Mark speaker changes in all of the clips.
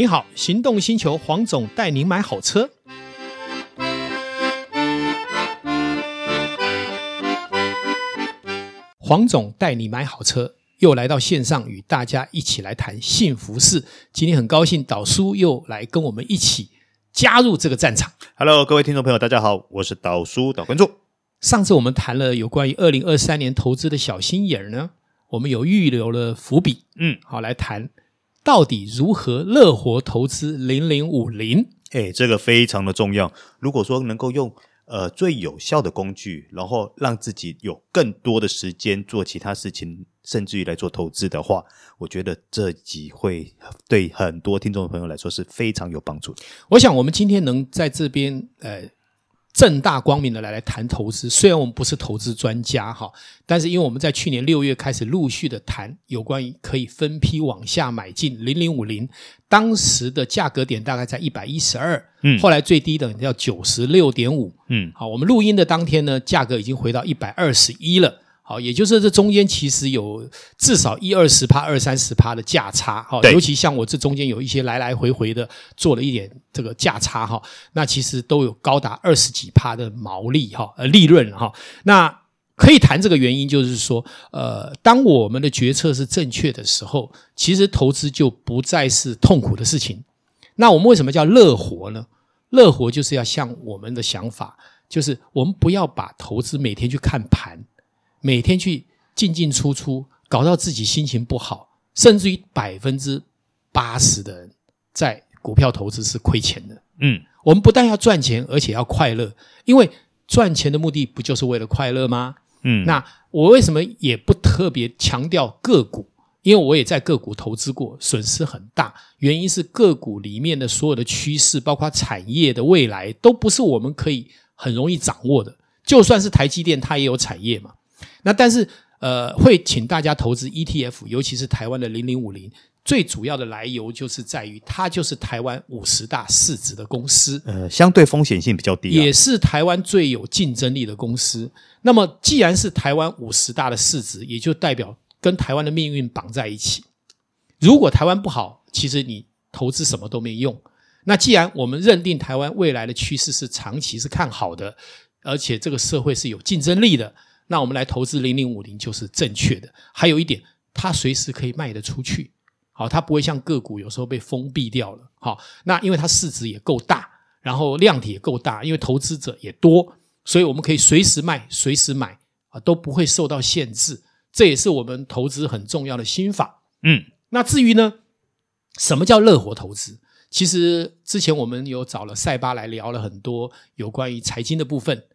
Speaker 1: 你好，行动星球黄总带您买好车。黄总带你买好车，又来到线上与大家一起来谈幸福事。今天很高兴导叔又来跟我们一起加入这个战场。
Speaker 2: Hello，各位听众朋友，大家好，我是导叔导观众。
Speaker 1: 上次我们谈了有关于二零二三年投资的小心眼呢，我们有预留了伏笔，嗯，好来谈。到底如何乐活投资零零五零？
Speaker 2: 哎，这个非常的重要。如果说能够用呃最有效的工具，然后让自己有更多的时间做其他事情，甚至于来做投资的话，我觉得这集会对很多听众朋友来说是非常有帮助的。
Speaker 1: 我想我们今天能在这边呃。正大光明的来来谈投资，虽然我们不是投资专家哈，但是因为我们在去年六月开始陆续的谈有关于可以分批往下买进零零五零，当时的价格点大概在一百一十二，嗯，后来最低的要九十六点五，嗯，好，我们录音的当天呢，价格已经回到一百二十一了。好，也就是这中间其实有至少一二十趴、二三十趴的价差，哈，尤其像我这中间有一些来来回回的做了一点这个价差，哈，那其实都有高达二十几趴的毛利，哈，呃，利润，哈，那可以谈这个原因，就是说，呃，当我们的决策是正确的时候，其实投资就不再是痛苦的事情。那我们为什么叫乐活呢？乐活就是要像我们的想法，就是我们不要把投资每天去看盘。每天去进进出出，搞到自己心情不好，甚至于百分之八十的人在股票投资是亏钱的。嗯，我们不但要赚钱，而且要快乐，因为赚钱的目的不就是为了快乐吗？嗯，那我为什么也不特别强调个股？因为我也在个股投资过，损失很大。原因是个股里面的所有的趋势，包括产业的未来，都不是我们可以很容易掌握的。就算是台积电，它也有产业嘛。那但是，呃，会请大家投资 ETF，尤其是台湾的零零五零，最主要的来由就是在于它就是台湾五十大市值的公司，
Speaker 2: 呃，相对风险性比较低，
Speaker 1: 也是台湾最有竞争力的公司。那么，既然是台湾五十大的市值，也就代表跟台湾的命运绑在一起。如果台湾不好，其实你投资什么都没用。那既然我们认定台湾未来的趋势是长期是看好的，而且这个社会是有竞争力的。那我们来投资零零五零就是正确的。还有一点，它随时可以卖得出去，好，它不会像个股有时候被封闭掉了，好，那因为它市值也够大，然后量体也够大，因为投资者也多，所以我们可以随时卖，随时买啊，都不会受到限制。这也是我们投资很重要的心法。嗯，那至于呢，什么叫乐活投资？其实之前我们有找了塞巴来聊了很多有关于财经的部分。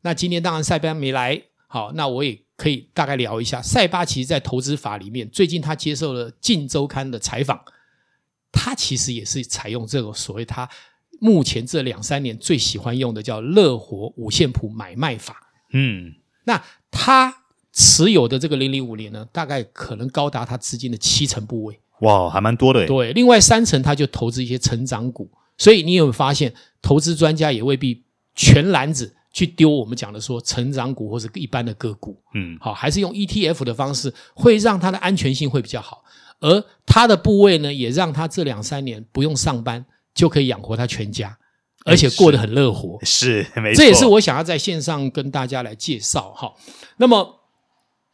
Speaker 1: 那今天当然塞巴没来。好，那我也可以大概聊一下。塞巴其实，在投资法里面，最近他接受了《镜周刊》的采访，他其实也是采用这个所谓他目前这两三年最喜欢用的叫“乐活五线谱买卖法”。嗯，那他持有的这个零零五年呢，大概可能高达他资金的七成部位。
Speaker 2: 哇，还蛮多的。
Speaker 1: 对，另外三成他就投资一些成长股。所以你有没有发现，投资专家也未必全篮子。去丢我们讲的说成长股或者一般的个股，嗯，好，还是用 ETF 的方式，会让它的安全性会比较好，而它的部位呢，也让它这两三年不用上班就可以养活他全家，而且过得很乐活，
Speaker 2: 是，是没错，
Speaker 1: 这也是我想要在线上跟大家来介绍哈。那么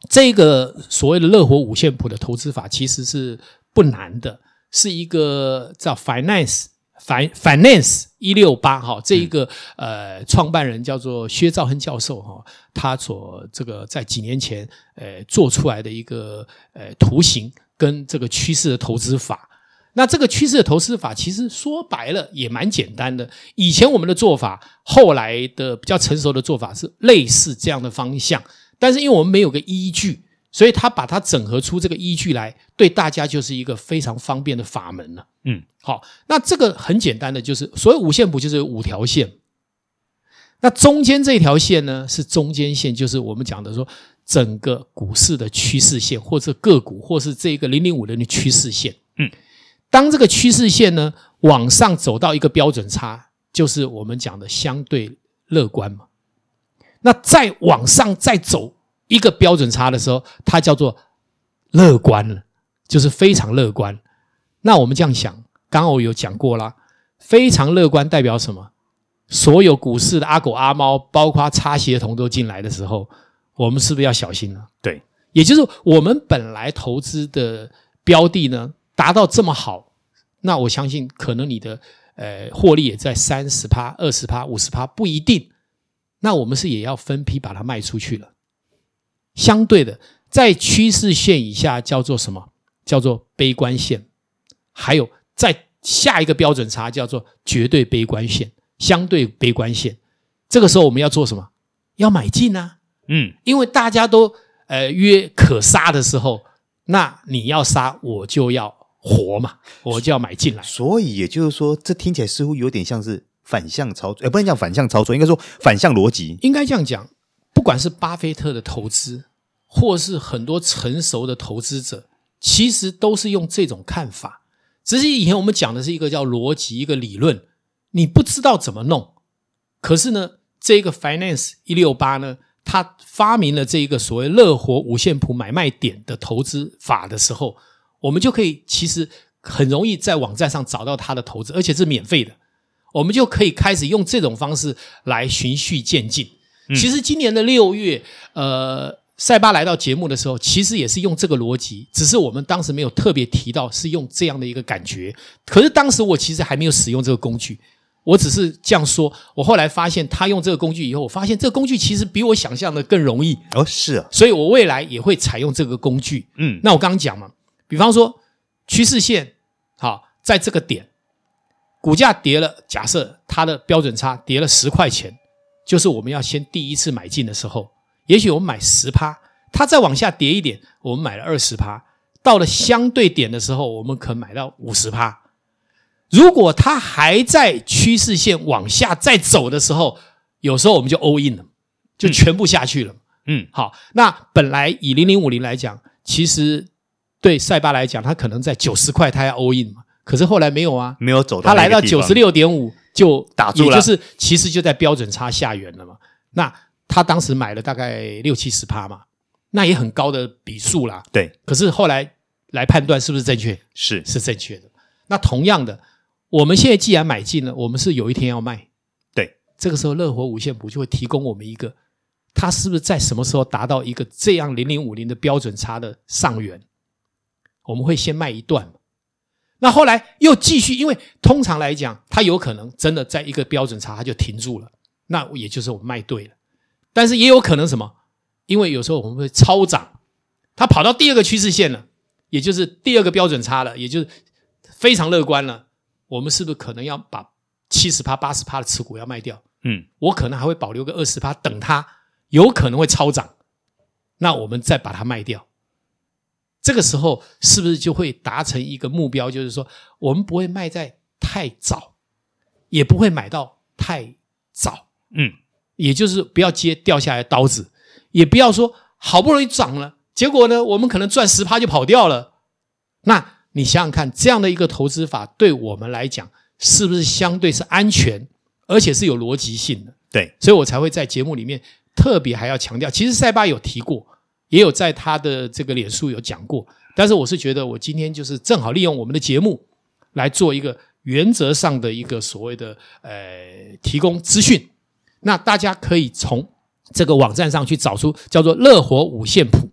Speaker 1: 这个所谓的乐活五线谱的投资法其实是不难的，是一个叫 Finance。Finance 一六八哈，这一个呃创办人叫做薛兆恒教授哈，他所这个在几年前呃做出来的一个呃图形跟这个趋势的投资法。那这个趋势的投资法其实说白了也蛮简单的。以前我们的做法，后来的比较成熟的做法是类似这样的方向，但是因为我们没有个依据。所以他把它整合出这个依据来，对大家就是一个非常方便的法门了。嗯，好，那这个很简单的，就是所谓五线谱就是有五条线，那中间这条线呢是中间线，就是我们讲的说整个股市的趋势线，或者个股，或是这个零零五零的趋势线。嗯，当这个趋势线呢往上走到一个标准差，就是我们讲的相对乐观嘛。那再往上再走。一个标准差的时候，它叫做乐观了，就是非常乐观。那我们这样想，刚刚我有讲过啦，非常乐观代表什么？所有股市的阿狗阿猫，包括擦鞋童都进来的时候，我们是不是要小心了？
Speaker 2: 对，
Speaker 1: 也就是我们本来投资的标的呢，达到这么好，那我相信可能你的呃获利也在三十趴、二十趴、五十趴不一定。那我们是也要分批把它卖出去了。相对的，在趋势线以下叫做什么？叫做悲观线。还有在下一个标准差叫做绝对悲观线。相对悲观线，这个时候我们要做什么？要买进啊！
Speaker 2: 嗯，
Speaker 1: 因为大家都呃约可杀的时候，那你要杀，我就要活嘛，我就要买进来。
Speaker 2: 所以也就是说，这听起来似乎有点像是反向操作，也不能讲反向操作，应该说反向逻辑。
Speaker 1: 应该这样讲，不管是巴菲特的投资，或是很多成熟的投资者，其实都是用这种看法。只是以前我们讲的是一个叫逻辑，一个理论。你不知道怎么弄，可是呢，这个 Finance 一六八呢，他发明了这一个所谓乐活五线谱买卖点的投资法的时候，我们就可以其实很容易在网站上找到他的投资，而且是免费的，我们就可以开始用这种方式来循序渐进。嗯、其实今年的六月，呃。塞巴来到节目的时候，其实也是用这个逻辑，只是我们当时没有特别提到是用这样的一个感觉。可是当时我其实还没有使用这个工具，我只是这样说。我后来发现他用这个工具以后，我发现这个工具其实比我想象的更容易。
Speaker 2: 哦，是啊，
Speaker 1: 所以我未来也会采用这个工具。嗯，那我刚刚讲嘛，比方说趋势线，好，在这个点，股价跌了，假设它的标准差跌了十块钱，就是我们要先第一次买进的时候。也许我们买十趴，它再往下跌一点，我们买了二十趴。到了相对点的时候，我们可买到五十趴。如果它还在趋势线往下再走的时候，有时候我们就 all in 了，就全部下去了。嗯，好，那本来以零零五零来讲，其实对塞巴来讲，它可能在九十块，它要 all in 嘛。可是后来没有啊，
Speaker 2: 没有走到，
Speaker 1: 它来到九十六点五就打住了，也就是其实就在标准差下缘了嘛。那他当时买了大概六七十趴嘛，那也很高的笔数啦。
Speaker 2: 对，
Speaker 1: 可是后来来判断是不是正确？
Speaker 2: 是
Speaker 1: 是正确的。那同样的，我们现在既然买进了，我们是有一天要卖。
Speaker 2: 对，
Speaker 1: 这个时候乐活五线谱就会提供我们一个，它是不是在什么时候达到一个这样零零五零的标准差的上缘？我们会先卖一段，那后来又继续，因为通常来讲，它有可能真的在一个标准差，它就停住了，那也就是我们卖对了。但是也有可能什么？因为有时候我们会超涨，它跑到第二个趋势线了，也就是第二个标准差了，也就是非常乐观了。我们是不是可能要把七十趴、八十趴的持股要卖掉？嗯，我可能还会保留个二十趴，等它有可能会超涨，那我们再把它卖掉。这个时候是不是就会达成一个目标？就是说，我们不会卖在太早，也不会买到太早。嗯。也就是不要接掉下来的刀子，也不要说好不容易涨了，结果呢，我们可能赚十趴就跑掉了。那你想想看，这样的一个投资法对我们来讲，是不是相对是安全，而且是有逻辑性的？
Speaker 2: 对，
Speaker 1: 所以我才会在节目里面特别还要强调。其实塞巴有提过，也有在他的这个脸书有讲过，但是我是觉得我今天就是正好利用我们的节目来做一个原则上的一个所谓的呃提供资讯。那大家可以从这个网站上去找出叫做“乐活五线谱”，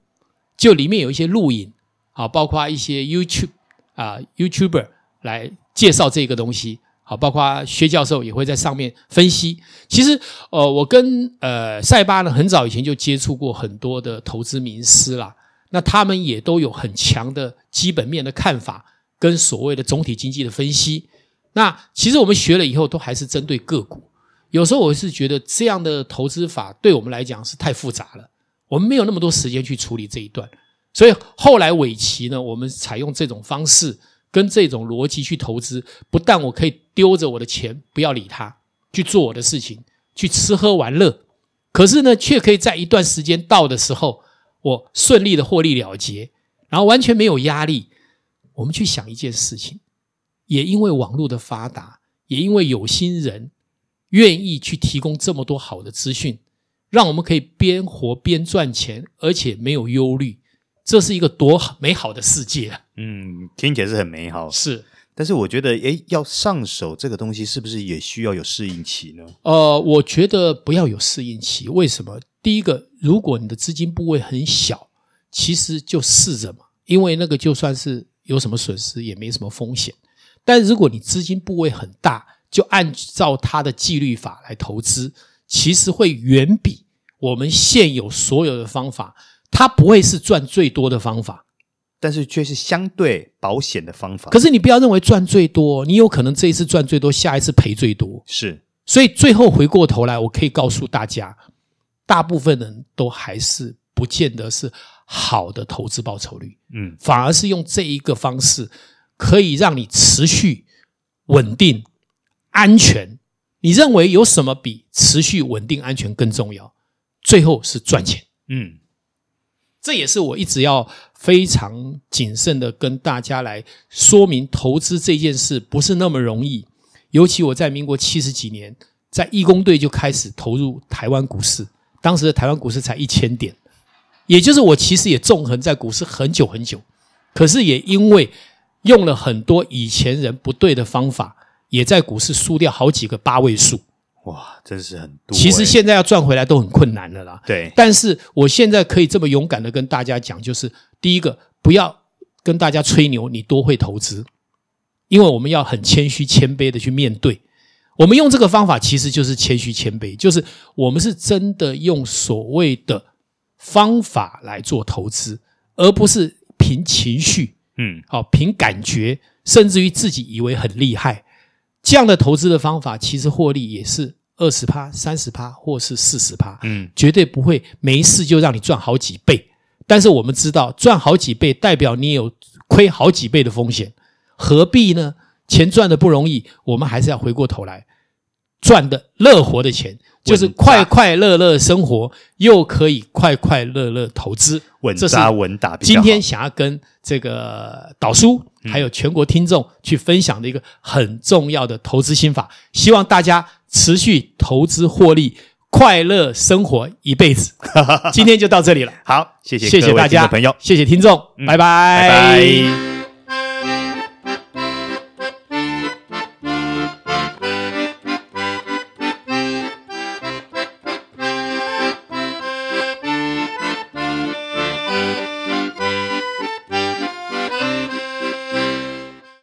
Speaker 1: 就里面有一些录影，啊，包括一些 YouTube 啊 YouTuber 来介绍这个东西，好，包括薛教授也会在上面分析。其实，呃，我跟呃塞巴呢很早以前就接触过很多的投资名师啦，那他们也都有很强的基本面的看法跟所谓的总体经济的分析。那其实我们学了以后，都还是针对个股。有时候我是觉得这样的投资法对我们来讲是太复杂了，我们没有那么多时间去处理这一段，所以后来尾期呢，我们采用这种方式跟这种逻辑去投资，不但我可以丢着我的钱不要理它，去做我的事情，去吃喝玩乐，可是呢，却可以在一段时间到的时候，我顺利的获利了结，然后完全没有压力。我们去想一件事情，也因为网络的发达，也因为有心人。愿意去提供这么多好的资讯，让我们可以边活边赚钱，而且没有忧虑，这是一个多美好的世界啊！
Speaker 2: 嗯，听起来是很美好。
Speaker 1: 是，
Speaker 2: 但是我觉得，诶，要上手这个东西，是不是也需要有适应期呢？
Speaker 1: 呃，我觉得不要有适应期。为什么？第一个，如果你的资金部位很小，其实就试着嘛，因为那个就算是有什么损失，也没什么风险。但如果你资金部位很大，就按照它的纪律法来投资，其实会远比我们现有所有的方法，它不会是赚最多的方法。
Speaker 2: 但是却是相对保险的方法。
Speaker 1: 可是你不要认为赚最多，你有可能这一次赚最多，下一次赔最多。
Speaker 2: 是，
Speaker 1: 所以最后回过头来，我可以告诉大家，大部分人都还是不见得是好的投资报酬率。
Speaker 2: 嗯，
Speaker 1: 反而是用这一个方式，可以让你持续稳定、安全。你认为有什么比持续稳定、安全更重要？最后是赚钱。
Speaker 2: 嗯。
Speaker 1: 这也是我一直要非常谨慎的跟大家来说明，投资这件事不是那么容易。尤其我在民国七十几年，在义工队就开始投入台湾股市，当时的台湾股市才一千点，也就是我其实也纵横在股市很久很久，可是也因为用了很多以前人不对的方法，也在股市输掉好几个八位数。
Speaker 2: 哇，真是很多。
Speaker 1: 其实现在要赚回来都很困难了啦。
Speaker 2: 对，
Speaker 1: 但是我现在可以这么勇敢的跟大家讲，就是第一个，不要跟大家吹牛，你多会投资，因为我们要很谦虚、谦卑的去面对。我们用这个方法，其实就是谦虚、谦卑，就是我们是真的用所谓的方法来做投资，而不是凭情绪，
Speaker 2: 嗯，
Speaker 1: 好，凭感觉，甚至于自己以为很厉害。这样的投资的方法，其实获利也是。二十趴、三十趴，或是四十趴，
Speaker 2: 嗯，
Speaker 1: 绝对不会没事就让你赚好几倍。但是我们知道，赚好几倍代表你有亏好几倍的风险，何必呢？钱赚的不容易，我们还是要回过头来赚的乐活的钱，就是快快乐乐生活，又可以快快乐乐投资，
Speaker 2: 稳扎稳打。
Speaker 1: 今天想要跟这个导叔还有全国听众去分享的一个很重要的投资心法，希望大家。持续投资获利，快乐生活一辈子。今天就到这里了。
Speaker 2: 好，谢谢
Speaker 1: 谢谢大家，
Speaker 2: 朋友，
Speaker 1: 谢谢听众，
Speaker 2: 嗯、
Speaker 1: 拜拜。
Speaker 2: 拜拜。